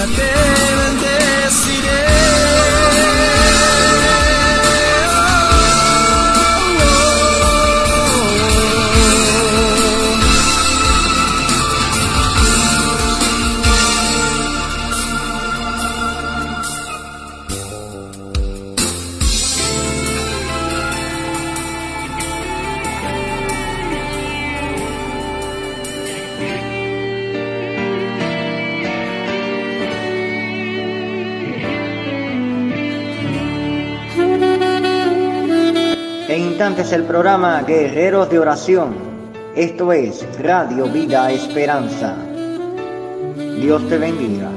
Acuérdate. Este es el programa Guerreros de Oración. Esto es Radio Vida Esperanza. Dios te bendiga.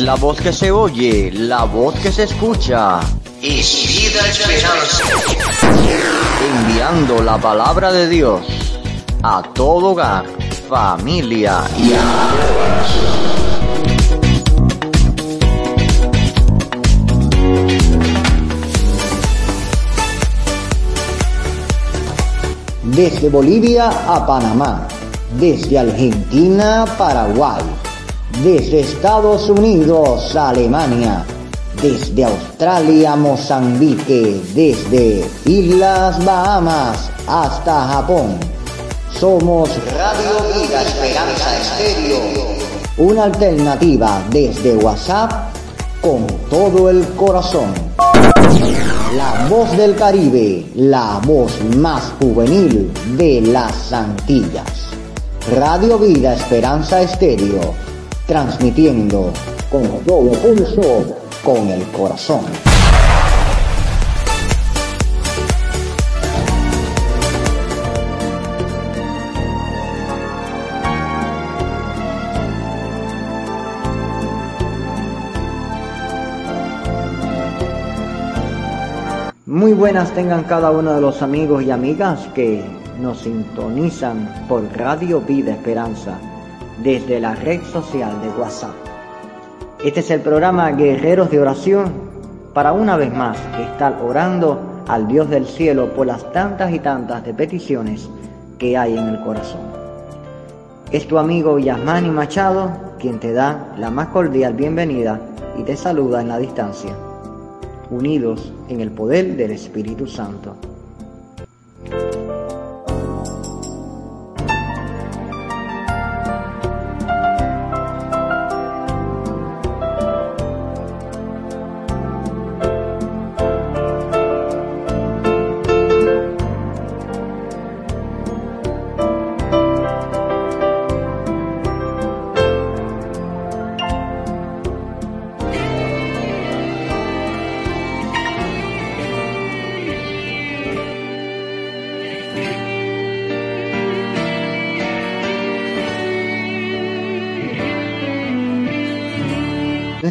la voz que se oye, la voz que se escucha. Es vida esperanza. Enviando la palabra de Dios a todo hogar, familia y a desde Bolivia a Panamá, desde Argentina a Paraguay desde Estados Unidos a Alemania, desde Australia Mozambique, desde Islas Bahamas hasta Japón. Somos Radio Vida Esperanza Estéreo, una alternativa desde WhatsApp con todo el corazón. La voz del Caribe, la voz más juvenil de las Antillas. Radio Vida Esperanza Estéreo transmitiendo con todo pulso, con el corazón. Muy buenas tengan cada uno de los amigos y amigas que nos sintonizan por Radio Vida Esperanza desde la red social de WhatsApp. Este es el programa Guerreros de Oración para una vez más estar orando al Dios del cielo por las tantas y tantas de peticiones que hay en el corazón. Es tu amigo Yasmani Machado quien te da la más cordial bienvenida y te saluda en la distancia unidos en el poder del Espíritu Santo.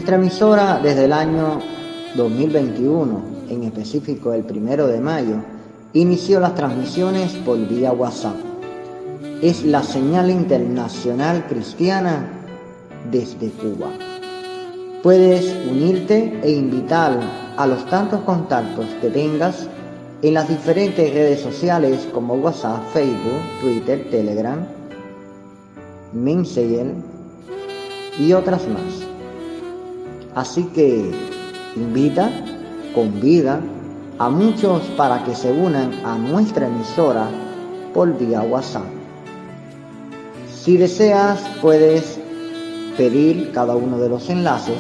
Nuestra emisora desde el año 2021, en específico el primero de mayo, inició las transmisiones por vía WhatsApp. Es la señal internacional cristiana desde Cuba. Puedes unirte e invitar a los tantos contactos que tengas en las diferentes redes sociales como WhatsApp, Facebook, Twitter, Telegram, Messenger y otras más. Así que invita, convida a muchos para que se unan a nuestra emisora por vía WhatsApp. Si deseas, puedes pedir cada uno de los enlaces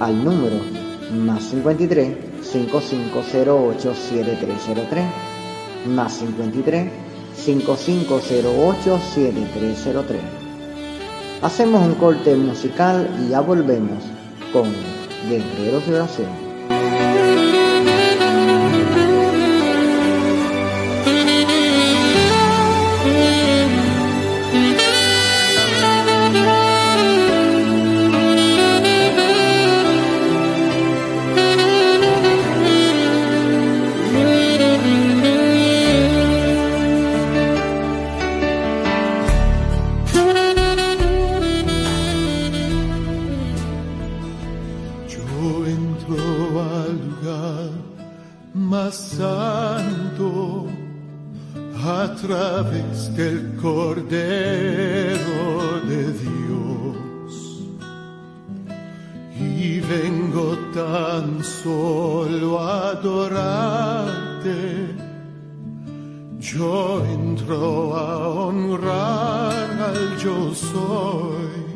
al número más 53 5508 7303 más 53 5508 7303. Hacemos un corte musical y ya volvemos con Guerreros de Oración. Más santo a través del Cordero de Dios y vengo tan solo a adorarte. Yo entro a honrar al yo soy.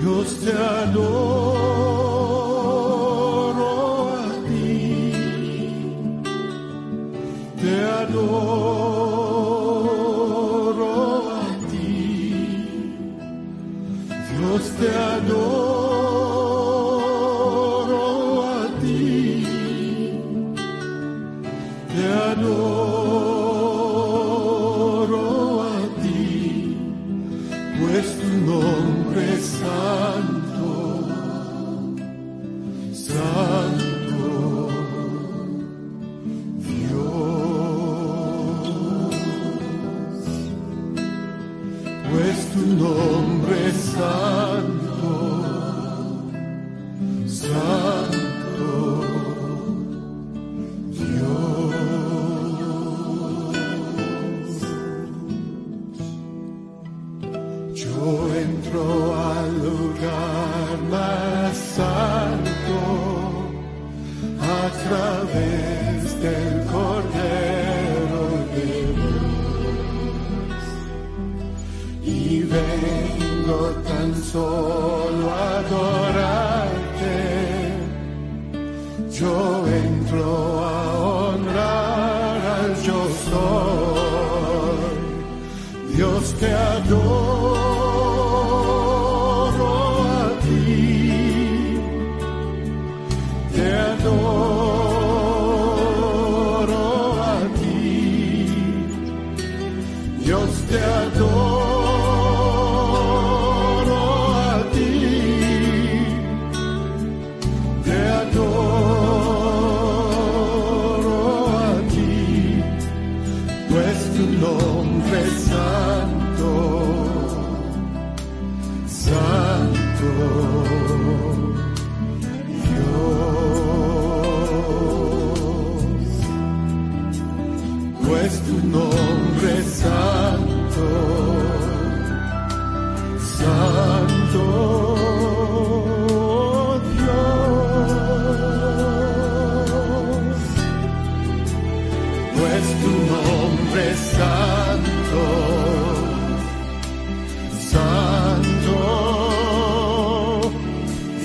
Dios te adoro adoro a ti, Dios te adoro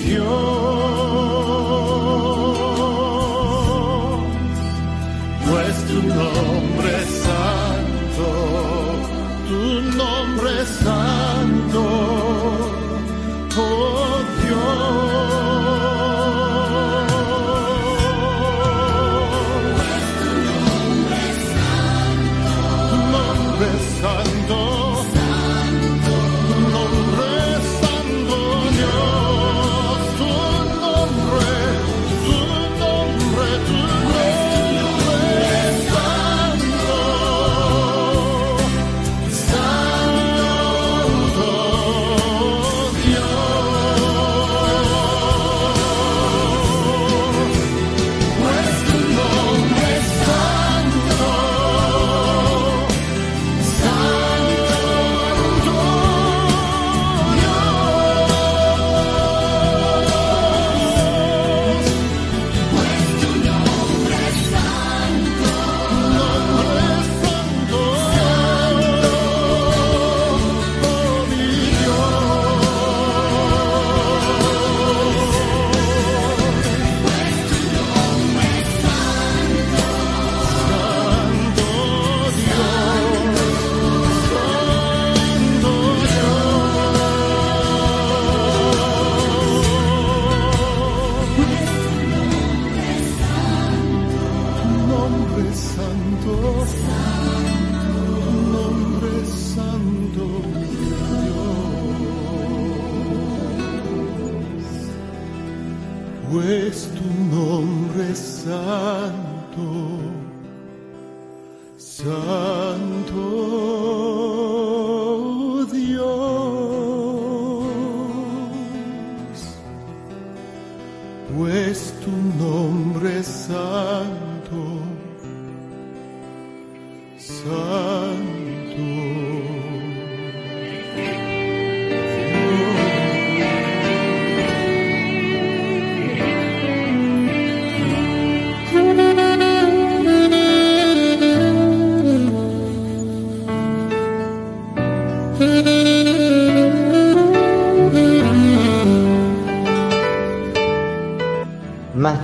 Dios,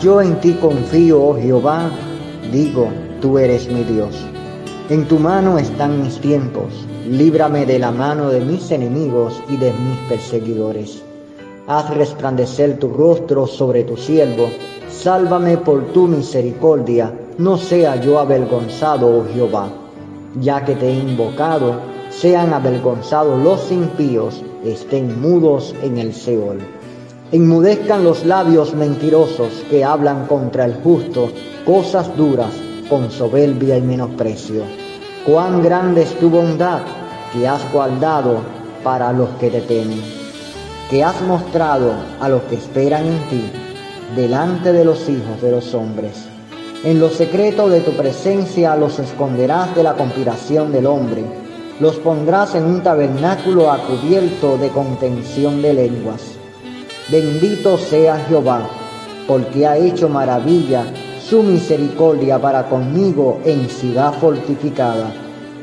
yo en ti confío, oh Jehová, digo, tú eres mi Dios. En tu mano están mis tiempos, líbrame de la mano de mis enemigos y de mis perseguidores. Haz resplandecer tu rostro sobre tu siervo, sálvame por tu misericordia, no sea yo avergonzado, oh Jehová. Ya que te he invocado, sean avergonzados los impíos, estén mudos en el Seol. Enmudezcan los labios mentirosos que hablan contra el justo cosas duras con soberbia y menosprecio. Cuán grande es tu bondad que has guardado para los que te temen, que has mostrado a los que esperan en ti, delante de los hijos de los hombres. En lo secreto de tu presencia los esconderás de la conspiración del hombre, los pondrás en un tabernáculo a cubierto de contención de lenguas. Bendito sea Jehová, porque ha hecho maravilla su misericordia para conmigo en ciudad fortificada.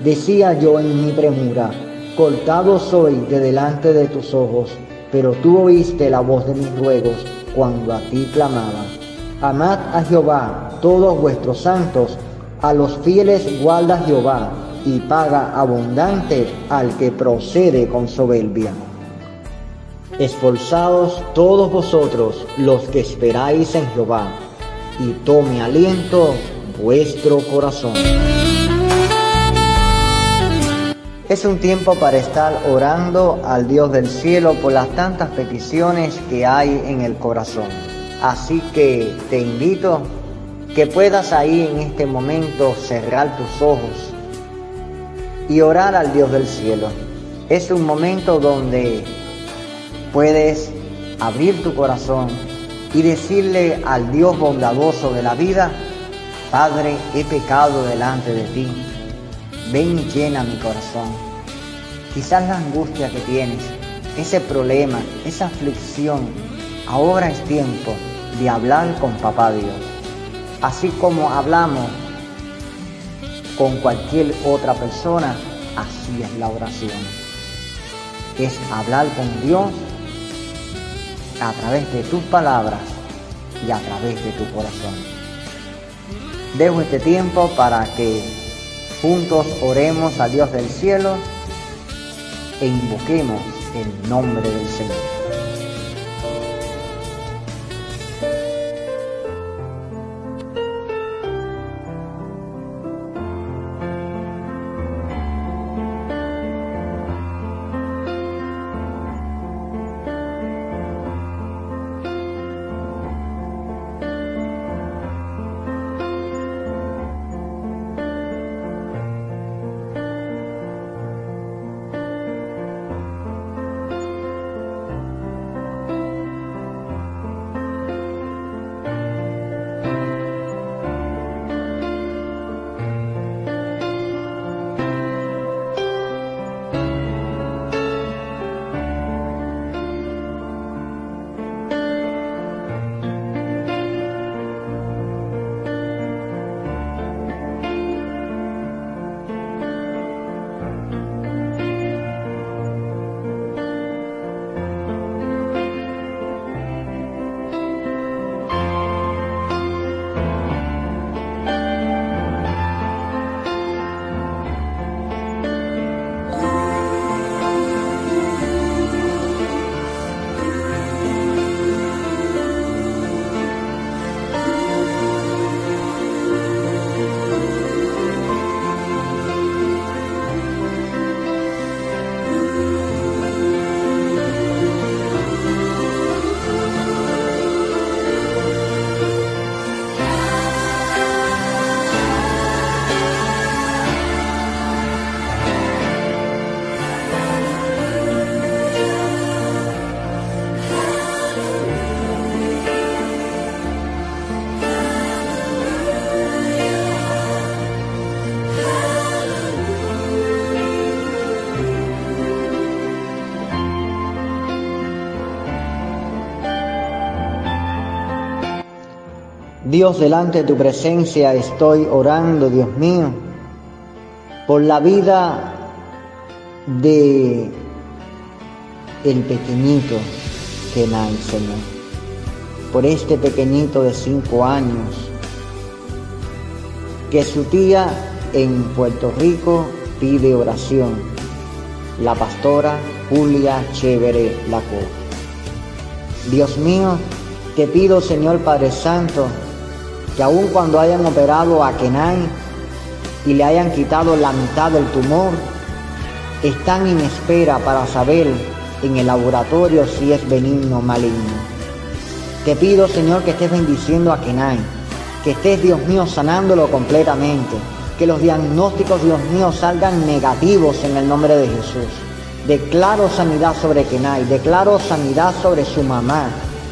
Decía yo en mi premura, cortado soy de delante de tus ojos, pero tú oíste la voz de mis ruegos cuando a ti clamaba. Amad a Jehová, todos vuestros santos, a los fieles guarda Jehová, y paga abundante al que procede con soberbia. Esforzaos todos vosotros los que esperáis en Jehová, y tome aliento vuestro corazón. Es un tiempo para estar orando al Dios del cielo por las tantas peticiones que hay en el corazón. Así que te invito que puedas ahí en este momento cerrar tus ojos y orar al Dios del cielo. Es un momento donde puedes abrir tu corazón y decirle al Dios bondadoso de la vida, Padre, he pecado delante de ti. Ven y llena mi corazón. Quizás la angustia que tienes, ese problema, esa aflicción, ahora es tiempo de hablar con Papá Dios. Así como hablamos con cualquier otra persona, así es la oración. Es hablar con Dios a través de tus palabras y a través de tu corazón. Dejo este tiempo para que juntos oremos a Dios del cielo e invoquemos el nombre del Señor. Dios, delante de tu presencia estoy orando, Dios mío, por la vida de el pequeñito Kenai, Señor. Por este pequeñito de cinco años, que su tía en Puerto Rico pide oración. La pastora Julia Chévere Laco. Dios mío, te pido, Señor Padre Santo, que aun cuando hayan operado a Kenai y le hayan quitado la mitad del tumor, están en espera para saber en el laboratorio si es benigno o maligno. Te pido, Señor, que estés bendiciendo a Kenai, que estés, Dios mío, sanándolo completamente, que los diagnósticos, Dios mío, salgan negativos en el nombre de Jesús. Declaro sanidad sobre Kenai, declaro sanidad sobre su mamá,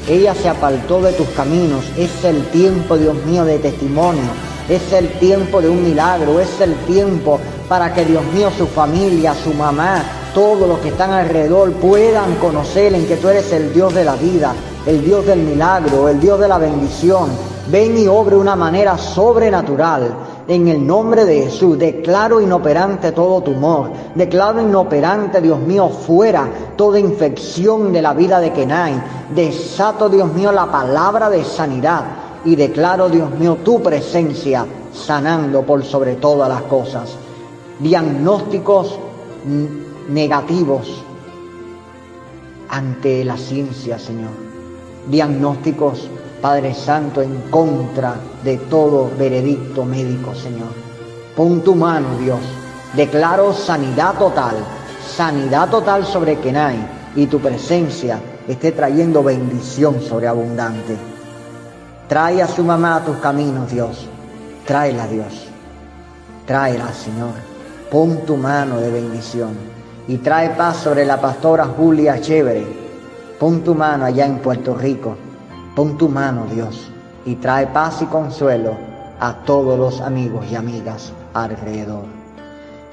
ella se apartó de tus caminos. Es el tiempo, Dios mío, de testimonio. Es el tiempo de un milagro. Es el tiempo para que, Dios mío, su familia, su mamá, todos los que están alrededor puedan conocer en que tú eres el Dios de la vida, el Dios del milagro, el Dios de la bendición. Ven y obre una manera sobrenatural. En el nombre de Jesús declaro inoperante todo tumor. Declaro inoperante, Dios mío, fuera toda infección de la vida de Kenai. Desato, Dios mío, la palabra de sanidad. y declaro, Dios mío, tu presencia sanando por sobre todas las cosas. Diagnósticos negativos ante la ciencia, Señor. Diagnósticos, Padre Santo, en contra de todo veredicto médico, Señor. Pon tu mano, Dios. Declaro sanidad total, sanidad total sobre Kenai y tu presencia esté trayendo bendición sobreabundante. Trae a su mamá a tus caminos, Dios. Tráela, Dios. Tráela, Señor. Pon tu mano de bendición y trae paz sobre la pastora Julia Chévere. Pon tu mano allá en Puerto Rico. Pon tu mano, Dios, y trae paz y consuelo a todos los amigos y amigas alrededor.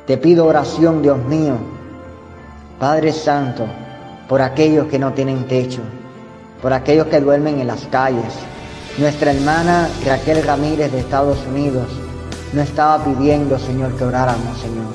Te pido oración, Dios mío, Padre Santo, por aquellos que no tienen techo, por aquellos que duermen en las calles. Nuestra hermana Raquel Ramírez de Estados Unidos no estaba pidiendo, Señor, que oráramos, Señor.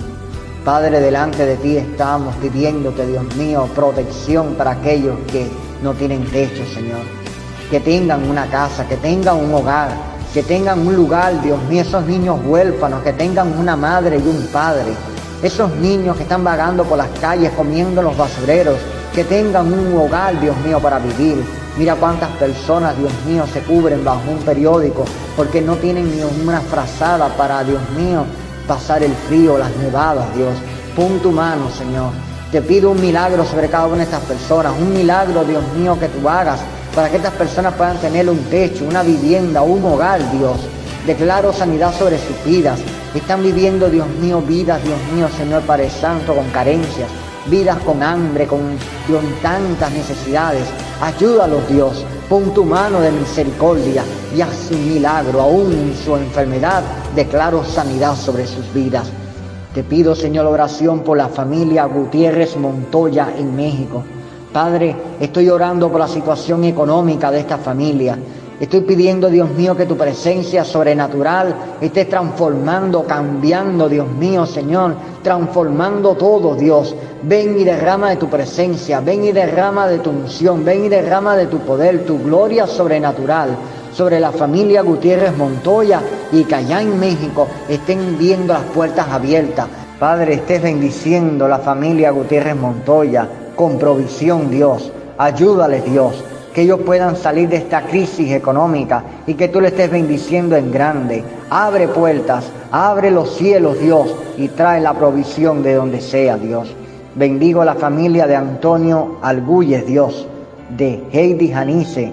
Padre, delante de ti estamos pidiéndote, Dios mío, protección para aquellos que no tienen techo, Señor. Que tengan una casa, que tengan un hogar, que tengan un lugar, Dios mío, esos niños huérfanos, que tengan una madre y un padre. Esos niños que están vagando por las calles comiendo los basureros, que tengan un hogar, Dios mío, para vivir. Mira cuántas personas, Dios mío, se cubren bajo un periódico porque no tienen ni una frazada para, Dios mío, pasar el frío, las nevadas, Dios. Pon tu mano, Señor. Te pido un milagro sobre cada una de estas personas, un milagro, Dios mío, que tú hagas para que estas personas puedan tener un techo, una vivienda, un hogar, Dios. Declaro sanidad sobre sus vidas. Están viviendo, Dios mío, vidas, Dios mío, Señor Padre Santo, con carencias, vidas con hambre, con, tantas necesidades. Ayúdalos, Dios. Pon tu mano de misericordia y haz un milagro. Aún en su enfermedad, declaro sanidad sobre sus vidas. Te pido, Señor, oración por la familia Gutiérrez Montoya en México. Padre, estoy orando por la situación económica de esta familia. Estoy pidiendo, Dios mío, que tu presencia sobrenatural esté transformando, cambiando, Dios mío, Señor, transformando todo, Dios. Ven y derrama de tu presencia, ven y derrama de tu unción, ven y derrama de tu poder, tu gloria sobrenatural sobre la familia Gutiérrez Montoya y que allá en México estén viendo las puertas abiertas. Padre, estés bendiciendo la familia Gutiérrez Montoya con provisión, Dios. Ayúdales, Dios que ellos puedan salir de esta crisis económica y que tú le estés bendiciendo en grande. Abre puertas, abre los cielos, Dios, y trae la provisión de donde sea, Dios. Bendigo a la familia de Antonio Alguyes, Dios, de Heidi Janice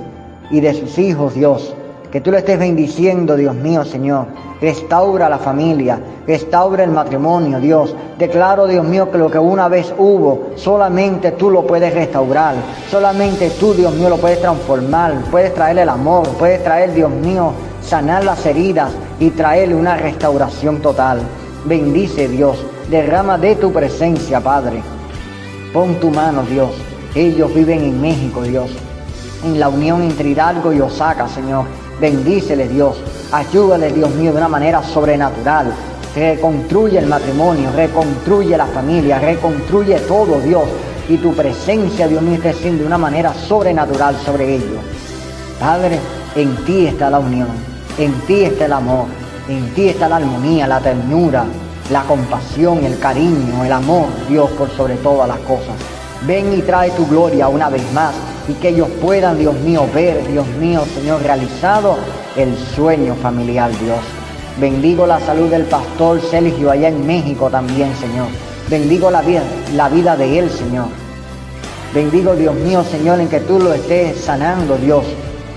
y de sus hijos, Dios. Que tú le estés bendiciendo, Dios mío, Señor. Restaura la familia, restaura el matrimonio, Dios. Declaro, Dios mío, que lo que una vez hubo, solamente tú lo puedes restaurar. Solamente tú, Dios mío, lo puedes transformar. Puedes traer el amor, puedes traer, Dios mío, sanar las heridas y traerle una restauración total. Bendice, Dios. Derrama de tu presencia, Padre. Pon tu mano, Dios. Ellos viven en México, Dios. En la unión entre Hidalgo y Osaka, Señor. Bendícele, Dios. Ayúdale, Dios mío, de una manera sobrenatural. Reconstruye el matrimonio, reconstruye la familia, reconstruye todo, Dios. Y tu presencia, Dios mío, esté siendo de una manera sobrenatural sobre ellos. Padre, en ti está la unión, en ti está el amor, en ti está la armonía, la ternura, la compasión, el cariño, el amor, Dios, por sobre todas las cosas. Ven y trae tu gloria una vez más y que ellos puedan, Dios mío, ver, Dios mío, Señor, realizado el sueño familiar, Dios. Bendigo la salud del pastor Sergio allá en México también, Señor. Bendigo la vida, la vida de él, Señor. Bendigo, Dios mío, Señor, en que tú lo estés sanando, Dios,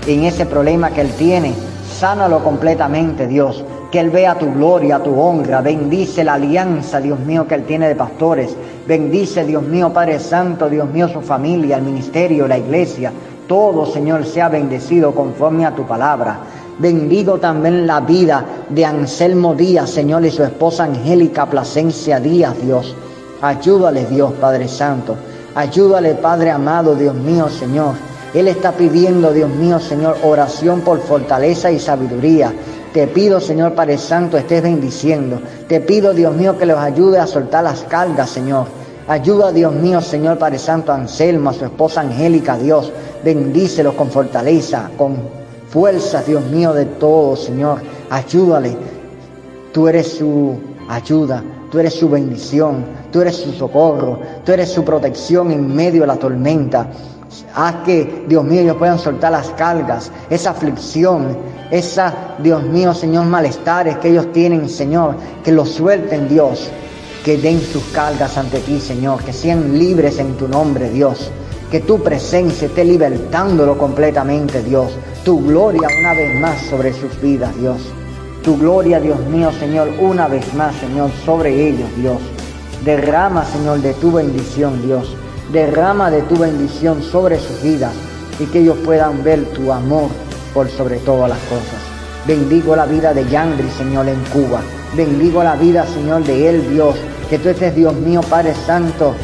en ese problema que él tiene. Sánalo completamente, Dios. Que Él vea tu gloria, tu honra. Bendice la alianza, Dios mío, que Él tiene de pastores. Bendice, Dios mío, Padre Santo, Dios mío, su familia, el ministerio, la iglesia. Todo, Señor, sea bendecido conforme a tu palabra. Bendigo también la vida de Anselmo Díaz, Señor, y su esposa Angélica Plasencia Díaz, Dios. Ayúdale, Dios, Padre Santo. Ayúdale, Padre amado, Dios mío, Señor. Él está pidiendo, Dios mío, Señor, oración por fortaleza y sabiduría. Te pido, Señor Padre Santo, estés bendiciendo. Te pido, Dios mío, que los ayude a soltar las cargas, Señor. Ayuda, Dios mío, Señor Padre Santo, a Anselmo, a su esposa Angélica, Dios. Bendícelos con fortaleza, con fuerzas, Dios mío, de todo, Señor. Ayúdale. Tú eres su ayuda, tú eres su bendición, tú eres su socorro, tú eres su protección en medio de la tormenta. Haz que, Dios mío, ellos puedan soltar las cargas, esa aflicción, esa, Dios mío, Señor, malestares que ellos tienen, Señor, que los suelten, Dios, que den sus cargas ante ti, Señor, que sean libres en tu nombre, Dios. Que tu presencia esté libertándolo completamente, Dios. Tu gloria una vez más sobre sus vidas, Dios. Tu gloria, Dios mío, Señor, una vez más, Señor, sobre ellos, Dios. Derrama, Señor, de tu bendición, Dios. Derrama de tu bendición sobre sus vidas y que ellos puedan ver tu amor por sobre todas las cosas. Bendigo la vida de Yandri, Señor, en Cuba. Bendigo la vida, Señor, de él, Dios. Que tú estés, Dios mío, Padre Santo,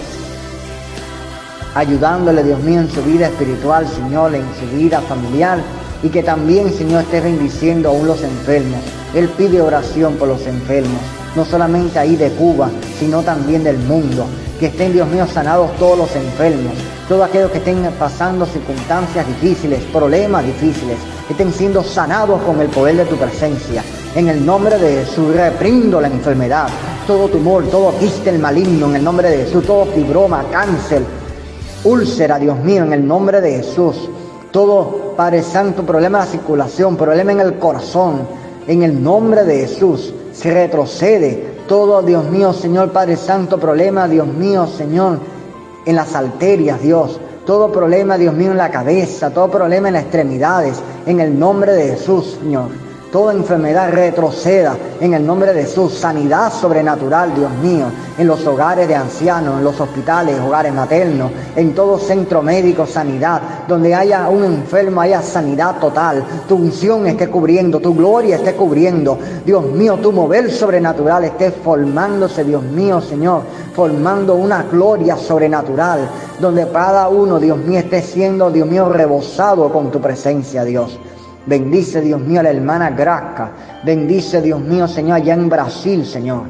ayudándole, Dios mío, en su vida espiritual, Señor, en su vida familiar. Y que también, Señor, esté bendiciendo aún los enfermos. Él pide oración por los enfermos, no solamente ahí de Cuba, sino también del mundo. Que estén, Dios mío, sanados todos los enfermos, todos aquellos que estén pasando circunstancias difíciles, problemas difíciles, estén siendo sanados con el poder de tu presencia. En el nombre de Jesús, reprindo la enfermedad, todo tumor, todo quiste maligno, en el nombre de Jesús, todo fibroma, cáncer, úlcera, Dios mío, en el nombre de Jesús. Todo, Padre Santo, problema de la circulación, problema en el corazón, en el nombre de Jesús, se retrocede. Todo, Dios mío, Señor Padre Santo, problema, Dios mío, Señor, en las arterias, Dios. Todo problema, Dios mío, en la cabeza, todo problema en las extremidades, en el nombre de Jesús, Señor toda enfermedad retroceda en el nombre de Jesús, sanidad sobrenatural, Dios mío, en los hogares de ancianos, en los hospitales, hogares maternos, en todo centro médico, sanidad, donde haya un enfermo, haya sanidad total, tu unción esté cubriendo, tu gloria esté cubriendo, Dios mío, tu mover sobrenatural esté formándose, Dios mío, Señor, formando una gloria sobrenatural, donde cada uno, Dios mío, esté siendo, Dios mío, rebosado con tu presencia, Dios. Bendice, Dios mío, a la hermana Grasca. Bendice, Dios mío, Señor, allá en Brasil, Señor.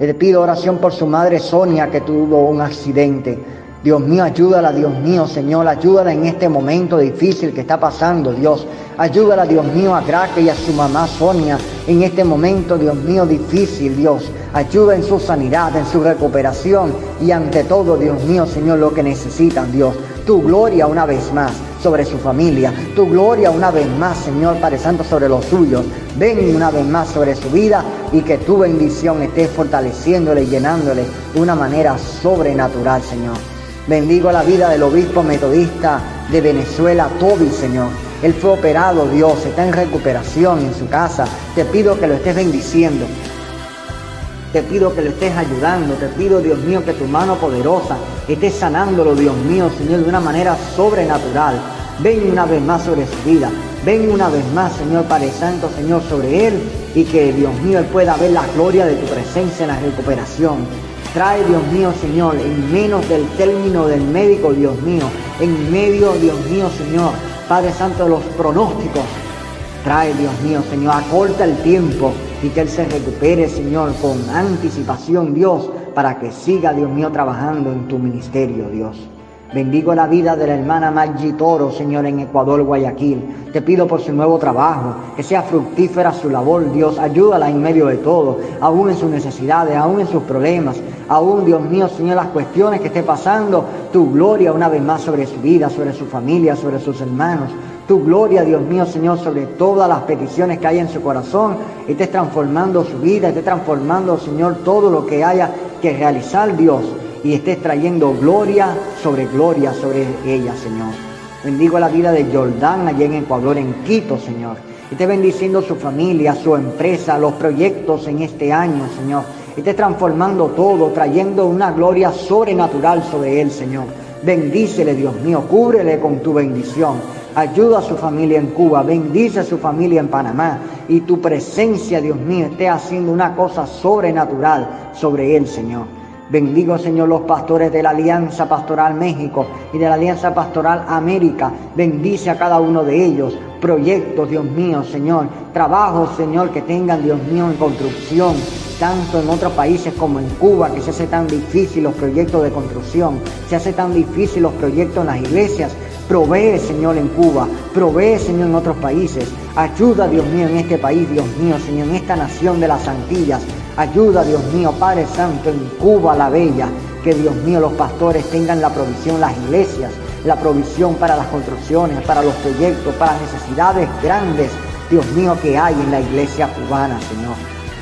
Le pido oración por su madre Sonia que tuvo un accidente. Dios mío, ayúdala, Dios mío, Señor, ayúdala en este momento difícil que está pasando, Dios. Ayúdala, Dios mío, a Grasca y a su mamá Sonia en este momento, Dios mío, difícil, Dios. Ayuda en su sanidad, en su recuperación y ante todo, Dios mío, Señor, lo que necesitan, Dios. Tu gloria una vez más sobre su familia. Tu gloria una vez más, Señor Padre Santo, sobre los suyos. Ven una vez más sobre su vida y que tu bendición esté fortaleciéndole y llenándole de una manera sobrenatural, Señor. Bendigo la vida del obispo metodista de Venezuela, Toby, Señor. Él fue operado, Dios, está en recuperación en su casa. Te pido que lo estés bendiciendo. Te pido que lo estés ayudando. Te pido, Dios mío, que tu mano poderosa esté sanándolo, Dios mío, Señor, de una manera sobrenatural. Ven una vez más sobre su vida. Ven una vez más, Señor Padre Santo, Señor, sobre él. Y que, Dios mío, él pueda ver la gloria de tu presencia en la recuperación. Trae, Dios mío, Señor, en menos del término del médico, Dios mío. En medio, Dios mío, Señor, Padre Santo, los pronósticos. Trae, Dios mío, Señor, acorta el tiempo y que Él se recupere, Señor, con anticipación, Dios, para que siga, Dios mío, trabajando en tu ministerio, Dios. Bendigo la vida de la hermana Maggi Toro, Señor, en Ecuador, Guayaquil. Te pido por su nuevo trabajo, que sea fructífera su labor, Dios. Ayúdala en medio de todo, aún en sus necesidades, aún en sus problemas, aún, Dios mío, Señor, las cuestiones que esté pasando. Tu gloria una vez más sobre su vida, sobre su familia, sobre sus hermanos. Tu gloria, Dios mío, Señor, sobre todas las peticiones que hay en su corazón. Estés transformando su vida, estés transformando, Señor, todo lo que haya que realizar, Dios y estés trayendo gloria sobre gloria sobre ella, Señor. Bendigo la vida de Jordán allá en Ecuador, en Quito, Señor. Esté bendiciendo su familia, su empresa, los proyectos en este año, Señor. Esté transformando todo, trayendo una gloria sobrenatural sobre él, Señor. Bendícele, Dios mío, cúbrele con tu bendición. Ayuda a su familia en Cuba, bendice a su familia en Panamá. Y tu presencia, Dios mío, esté haciendo una cosa sobrenatural sobre él, Señor. Bendigo, Señor, los pastores de la Alianza Pastoral México y de la Alianza Pastoral América. Bendice a cada uno de ellos. Proyectos, Dios mío, Señor. Trabajos, Señor, que tengan, Dios mío, en construcción. Tanto en otros países como en Cuba, que se hace tan difícil los proyectos de construcción. Se hace tan difícil los proyectos en las iglesias. Provee, Señor, en Cuba. Provee, Señor, en otros países. Ayuda, Dios mío, en este país, Dios mío, Señor, en esta nación de las Antillas. Ayuda, Dios mío, Padre Santo, en Cuba la Bella. Que Dios mío, los pastores tengan la provisión, las iglesias, la provisión para las construcciones, para los proyectos, para las necesidades grandes, Dios mío, que hay en la iglesia cubana, Señor.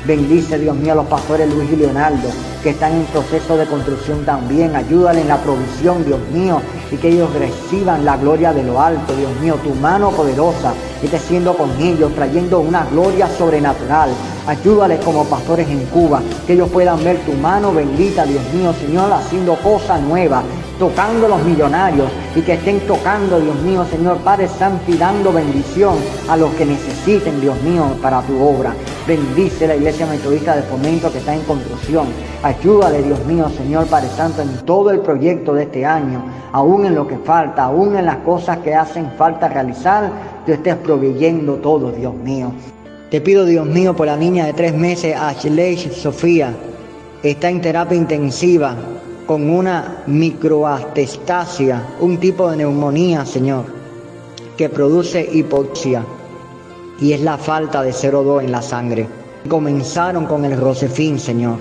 Bendice, Dios mío, a los pastores Luis y Leonardo, que están en proceso de construcción también. Ayúdale en la provisión, Dios mío, y que ellos reciban la gloria de lo alto, Dios mío. Tu mano poderosa esté siendo con ellos, trayendo una gloria sobrenatural. Ayúdales como pastores en Cuba, que ellos puedan ver tu mano bendita, Dios mío, Señor, haciendo cosas nuevas, tocando los millonarios y que estén tocando, Dios mío, Señor Padre Santo, y dando bendición a los que necesiten, Dios mío, para tu obra. Bendice la iglesia metodista de fomento que está en construcción. Ayúdale, Dios mío, Señor Padre Santo, en todo el proyecto de este año, aún en lo que falta, aún en las cosas que hacen falta realizar, tú estés proveyendo todo, Dios mío. Te pido, Dios mío, por la niña de tres meses, Ashley Sofía, está en terapia intensiva con una microatestasia, un tipo de neumonía, Señor, que produce hipoxia y es la falta de 0,2 en la sangre. Comenzaron con el Rosefín, Señor.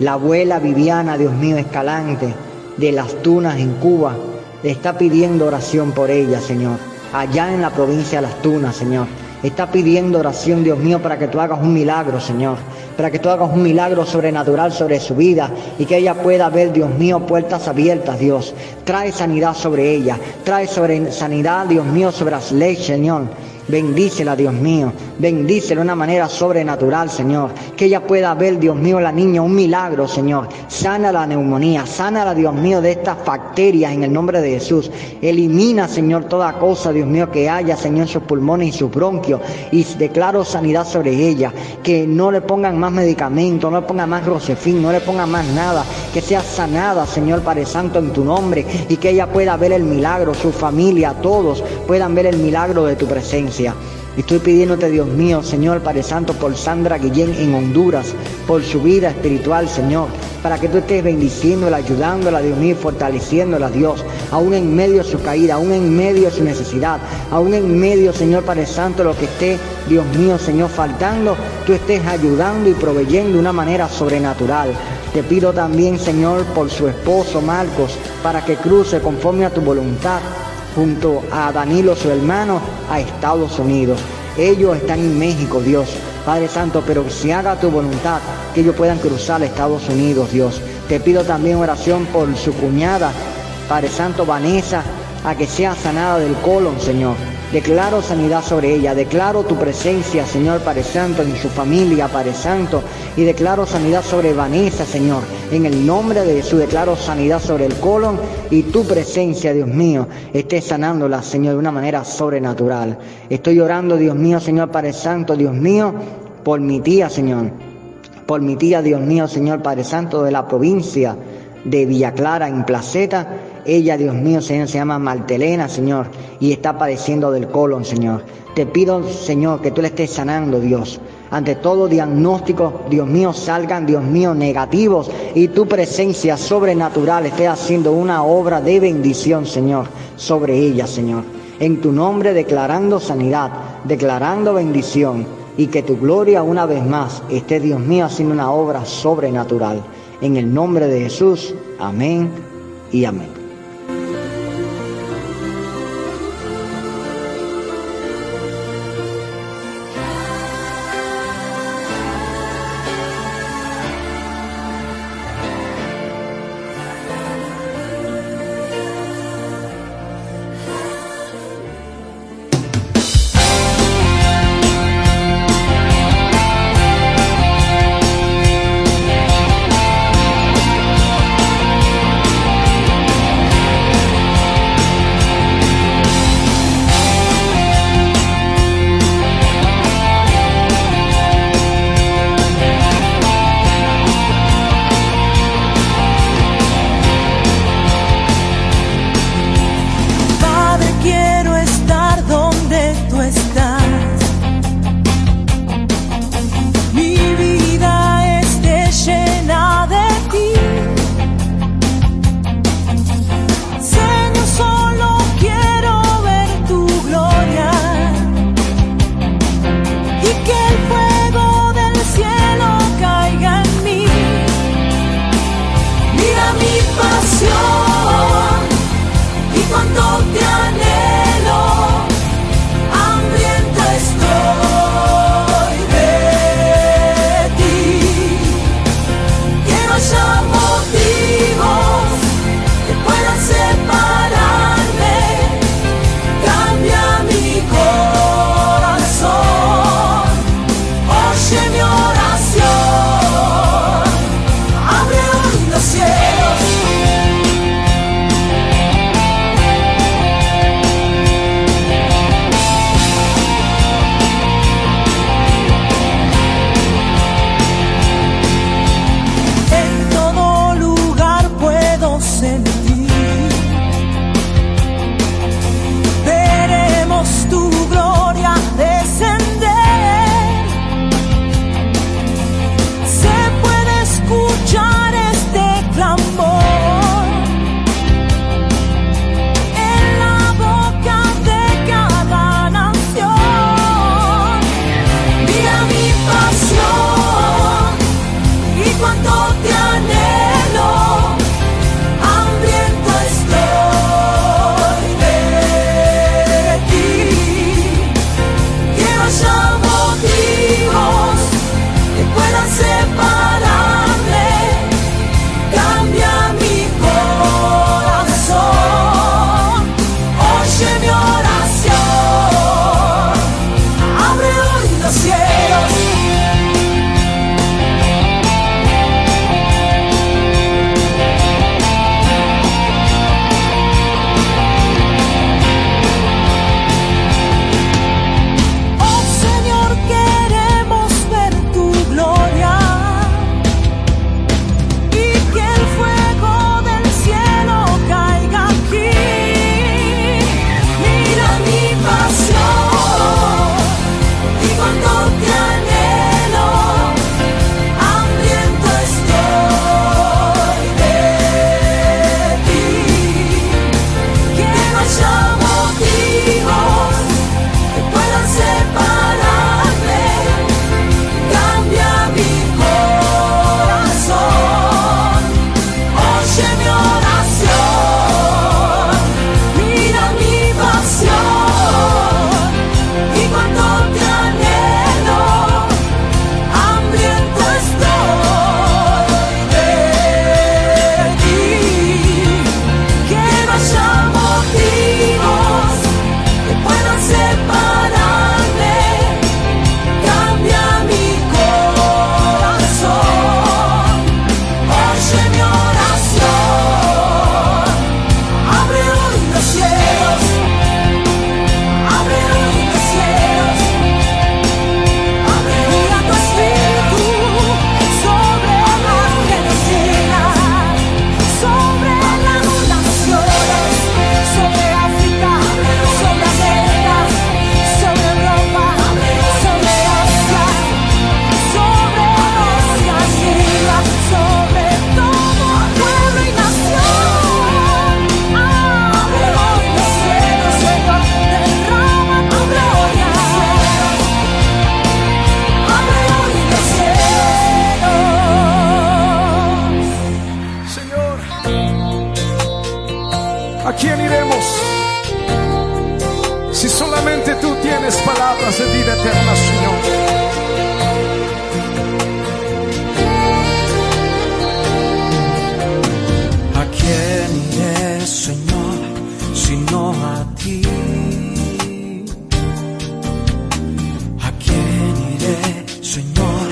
La abuela Viviana, Dios mío, Escalante, de las Tunas en Cuba, está pidiendo oración por ella, Señor. Allá en la provincia de las Tunas, Señor. Está pidiendo oración, Dios mío, para que tú hagas un milagro, Señor. Para que tú hagas un milagro sobrenatural sobre su vida y que ella pueda ver, Dios mío, puertas abiertas, Dios. Trae sanidad sobre ella. Trae sobre sanidad, Dios mío, sobre las leyes, Señor. Bendícela, Dios mío. Bendícela de una manera sobrenatural, Señor. Que ella pueda ver, Dios mío, la niña, un milagro, Señor. Sana la neumonía, sana Dios mío, de estas bacterias en el nombre de Jesús. Elimina, Señor, toda cosa, Dios mío, que haya, Señor, en sus pulmones y sus bronquios. Y declaro sanidad sobre ella. Que no le pongan más medicamentos, no le pongan más rosefín, no le pongan más nada. Que sea sanada, Señor Padre Santo, en tu nombre. Y que ella pueda ver el milagro, su familia, todos puedan ver el milagro de tu presencia. Estoy pidiéndote, Dios mío, Señor Padre Santo, por Sandra Guillén en Honduras, por su vida espiritual, Señor, para que tú estés bendiciéndola, ayudándola, Dios mío, y fortaleciéndola, Dios, aún en medio de su caída, aún en medio de su necesidad, aún en medio, Señor Padre Santo, lo que esté, Dios mío, Señor, faltando, tú estés ayudando y proveyendo de una manera sobrenatural. Te pido también, Señor, por su esposo Marcos, para que cruce conforme a tu voluntad junto a Danilo, su hermano, a Estados Unidos. Ellos están en México, Dios. Padre Santo, pero si haga tu voluntad, que ellos puedan cruzar Estados Unidos, Dios. Te pido también oración por su cuñada, Padre Santo, Vanessa, a que sea sanada del colon, Señor. Declaro sanidad sobre ella, declaro tu presencia, Señor Padre Santo, en su familia, Padre Santo, y declaro sanidad sobre Vanessa, Señor. En el nombre de Jesús declaro sanidad sobre el colon y tu presencia, Dios mío, esté sanándola, Señor, de una manera sobrenatural. Estoy orando, Dios mío, Señor Padre Santo, Dios mío, por mi tía, Señor. Por mi tía, Dios mío, Señor Padre Santo, de la provincia de Villa Clara, en Placeta. Ella, Dios mío, Señor, se llama Martelena, Señor, y está padeciendo del colon, Señor. Te pido, Señor, que tú le estés sanando, Dios. Ante todo diagnóstico, Dios mío, salgan, Dios mío, negativos y tu presencia sobrenatural esté haciendo una obra de bendición, Señor, sobre ella, Señor. En tu nombre declarando sanidad, declarando bendición y que tu gloria una vez más esté, Dios mío, haciendo una obra sobrenatural. En el nombre de Jesús, amén y amén. Señor, sino a ti? ¿A quién iré, Señor,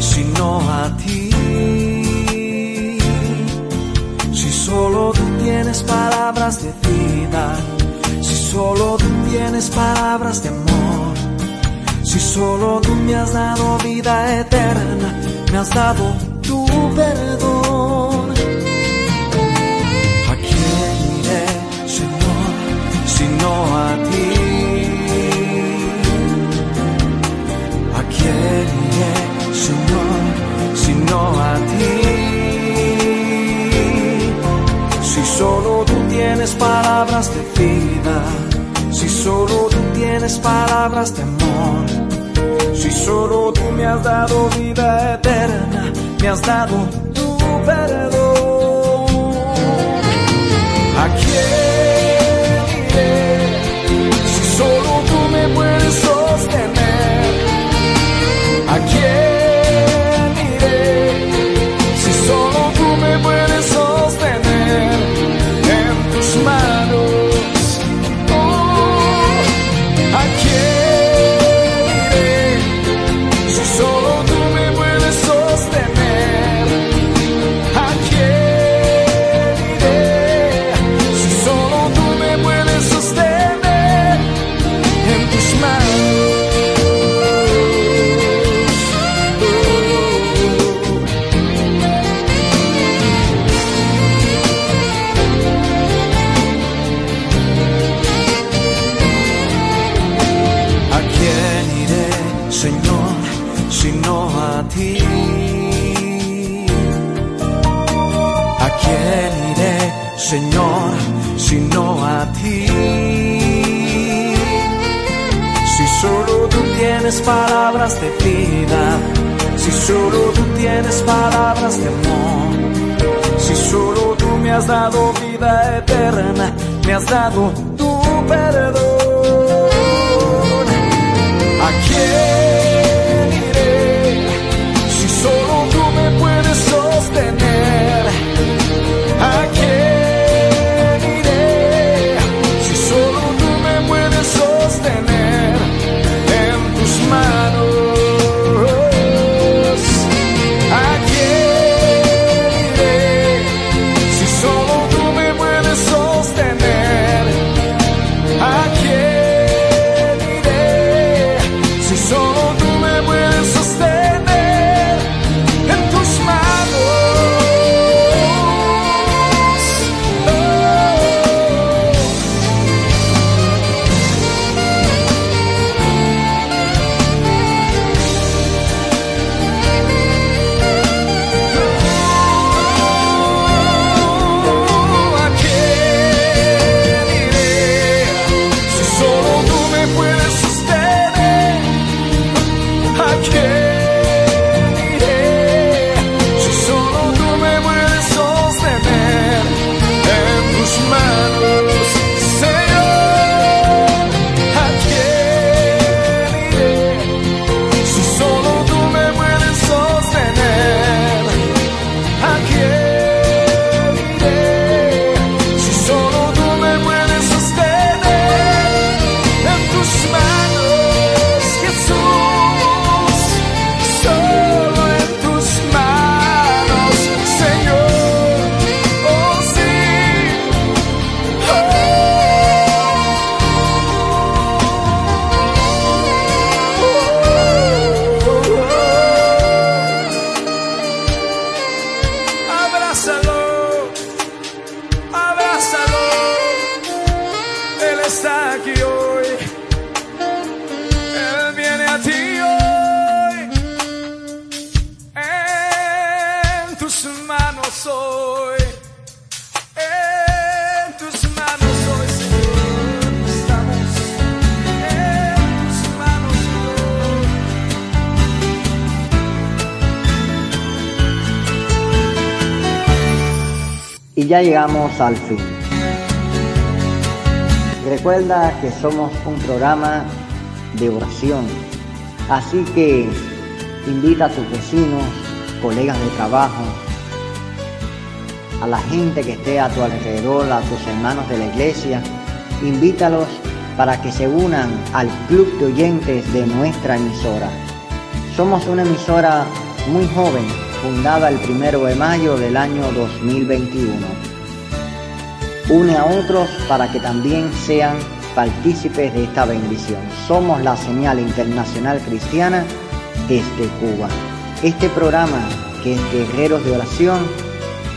sino a ti? Si solo tú tienes palabras de vida, si solo tú tienes palabras de amor, si solo tú me has dado vida eterna, me has dado tu perdón. A ti? ¿A quién iré, Señor, sino a ti? Si solo tú tienes palabras de vida, si solo tú tienes palabras de amor, si solo tú me has dado vida eterna, me has dado tu perdón. ¿A quién ¿A quién eterna, me has dado tu perdón. Tus manos hoy, en tus manos hoy, Señor, estamos, en tus manos hoy. Y ya llegamos al fin. Recuerda que somos un programa de oración. Así que invita a tus vecinos, colegas de trabajo, a la gente que esté a tu alrededor, a tus hermanos de la iglesia, invítalos para que se unan al club de oyentes de nuestra emisora. Somos una emisora muy joven, fundada el primero de mayo del año 2021. Une a otros para que también sean partícipes de esta bendición. Somos la señal internacional cristiana desde Cuba. Este programa, que es Guerreros de Oración,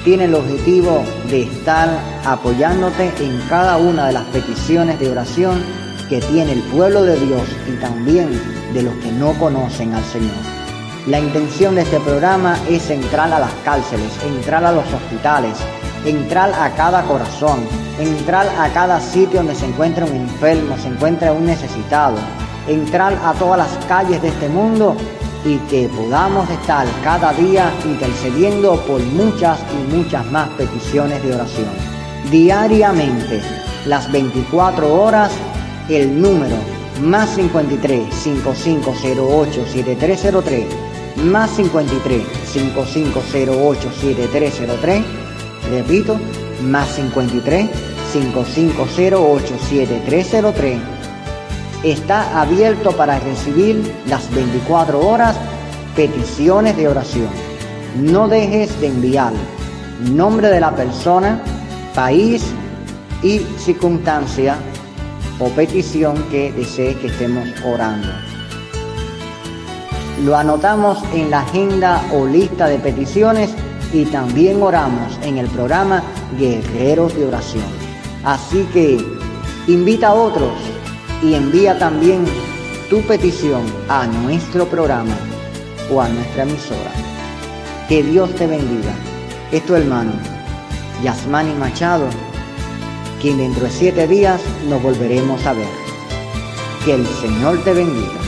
tiene el objetivo de estar apoyándote en cada una de las peticiones de oración que tiene el pueblo de Dios y también de los que no conocen al Señor. La intención de este programa es entrar a las cárceles, entrar a los hospitales, entrar a cada corazón, entrar a cada sitio donde se encuentra un enfermo, se encuentra un necesitado, entrar a todas las calles de este mundo y que podamos estar cada día intercediendo por muchas y muchas más peticiones de oración. Diariamente, las 24 horas, el número más 53 5508 7303 más 53 5508 7303 repito más 53 5508 7303 está abierto para recibir las 24 horas peticiones de oración. No dejes de enviar nombre de la persona, país y circunstancia o petición que desee que estemos orando. Lo anotamos en la agenda o lista de peticiones y también oramos en el programa Guerreros de Oración. Así que invita a otros y envía también tu petición a nuestro programa o a nuestra emisora. Que Dios te bendiga. Es tu hermano, Yasmani Machado, quien dentro de siete días nos volveremos a ver. Que el Señor te bendiga.